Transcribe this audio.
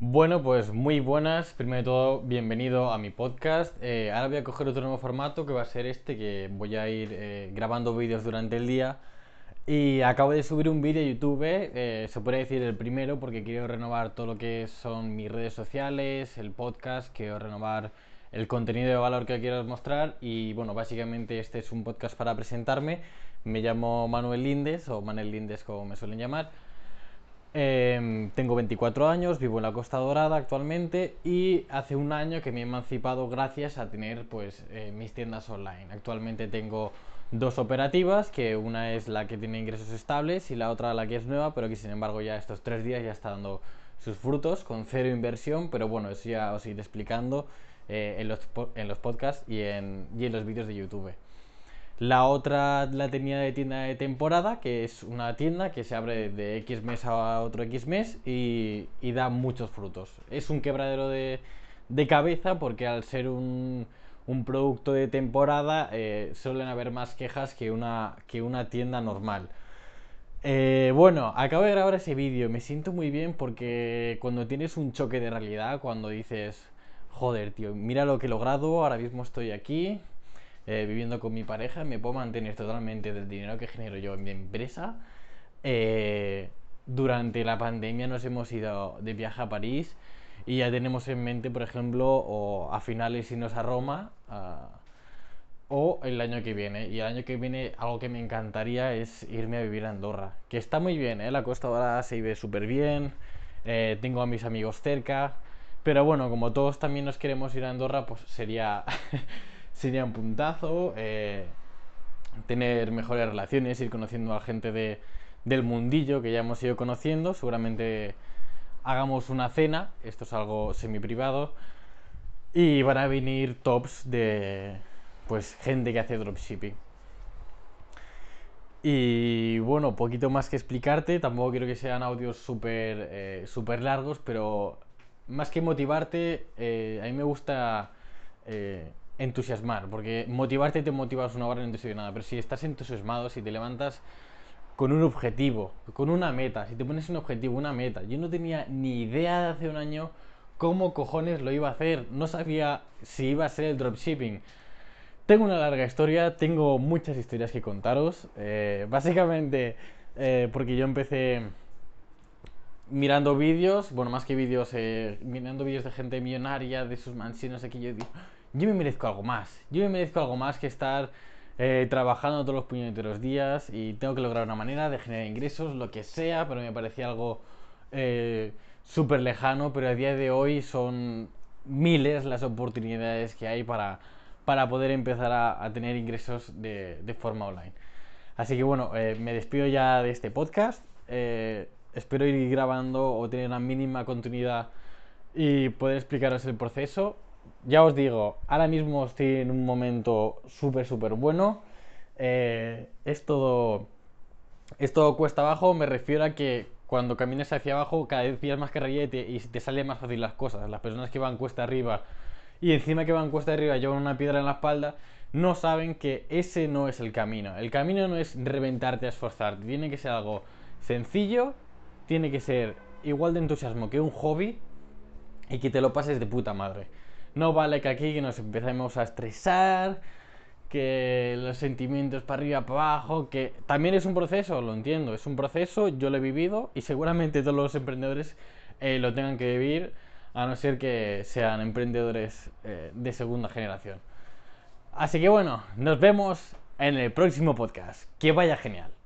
Bueno, pues muy buenas. Primero de todo, bienvenido a mi podcast. Eh, ahora voy a coger otro nuevo formato que va a ser este, que voy a ir eh, grabando vídeos durante el día. Y acabo de subir un vídeo a YouTube, eh, se puede decir el primero, porque quiero renovar todo lo que son mis redes sociales, el podcast, quiero renovar el contenido de valor que quiero mostrar. Y bueno, básicamente este es un podcast para presentarme. Me llamo Manuel Lindes, o Manuel Lindes como me suelen llamar. Em, tengo 24 años, vivo en la Costa Dorada actualmente y hace un año que me he emancipado gracias a tener pues eh, mis tiendas online. Actualmente tengo dos operativas, que una es la que tiene ingresos estables y la otra la que es nueva, pero que sin embargo ya estos tres días ya está dando sus frutos con cero inversión, pero bueno, eso ya os iré explicando eh, en, los, en, los, podcasts y en, y en los vídeos de YouTube. La otra la tenía de tienda de temporada, que es una tienda que se abre de X mes a otro X mes y, da muchos frutos. Es un quebradero de, cabeza porque al ser un, producto de temporada eh, suelen haber más quejas que una, que una tienda normal. Eh, bueno, acabo de grabar ese vídeo, me siento muy bien porque cuando tienes un choque de realidad, cuando dices, joder, tío, mira lo que he logrado, ahora mismo estoy aquí, eh, viviendo con mi pareja, me puedo mantener totalmente del dinero que genero yo en mi empresa. Eh, durante la pandemia nos hemos ido de viaje a París y ya tenemos en mente, por ejemplo, o a finales irnos a Roma o el año que viene. Y el año que viene algo que me encantaría es irme a vivir a Andorra, que está muy bien, ¿eh? la costa ahora se vive súper bien, eh, tengo a mis amigos cerca, pero bueno, como todos también nos queremos ir a Andorra, pues sería... sería un puntazo. Eh, tener mejores relaciones, ir conociendo a gente de, del mundillo que ya hemos ido conociendo. Seguramente hagamos una cena, esto es algo semi privado. Y van a venir tops de pues gente que hace dropshipping. Y bueno, poquito más que explicarte, tampoco quiero que sean audios súper eh, super largos, pero más que motivarte, eh, a mí me gusta entusiasmar, porque motivarte te motivas una hora no te sirve nada, pero si estás entusiasmado, si te levantas con un objetivo, con una meta, si te pones un objetivo, una meta, yo no tenía ni idea de hace un año cómo cojones lo iba a hacer, no sabía si iba a ser el dropshipping. Tengo una larga historia, tengo muchas historias que contaros, eh, básicamente eh, porque yo empecé mirando vídeos, bueno, más que vídeos, eh, mirando vídeos de gente millonaria, de sus mansiones aquí, yo digo, yo me merezco algo más. Yo me merezco algo más que estar eh, trabajando todos los puñeteros días y tengo que lograr una manera de generar ingresos, lo que sea, pero me parecía algo eh, súper lejano, pero a día de hoy son miles las oportunidades que hay para, para poder empezar a, tener ingresos de, forma online. Así que bueno, eh, me despido ya de este podcast. espero ir grabando o tener una mínima continuidad y poder explicaros el proceso ya os digo, ahora mismo estoy en un momento súper, súper bueno. Eh, es todo. Es todo cuesta abajo, me refiero a que cuando caminas hacia abajo cada vez pillas más carrilla y te, y te salen más fácil las cosas. Las personas que van cuesta arriba y encima que van cuesta arriba llevan una piedra en la espalda, no saben que ese no es el camino. El camino no es reventarte a esforzarte, tiene que ser algo sencillo, tiene que ser igual de entusiasmo que un hobby y que te lo pases de puta madre. No vale que aquí nos empecemos a estresar, que los sentimientos para arriba, para abajo, que también es un proceso, lo entiendo, es un proceso, yo lo he vivido y seguramente todos los emprendedores eh, lo tengan que vivir, a no ser que sean emprendedores eh, de segunda generación. Así que bueno, nos vemos en el próximo podcast. Que vaya genial.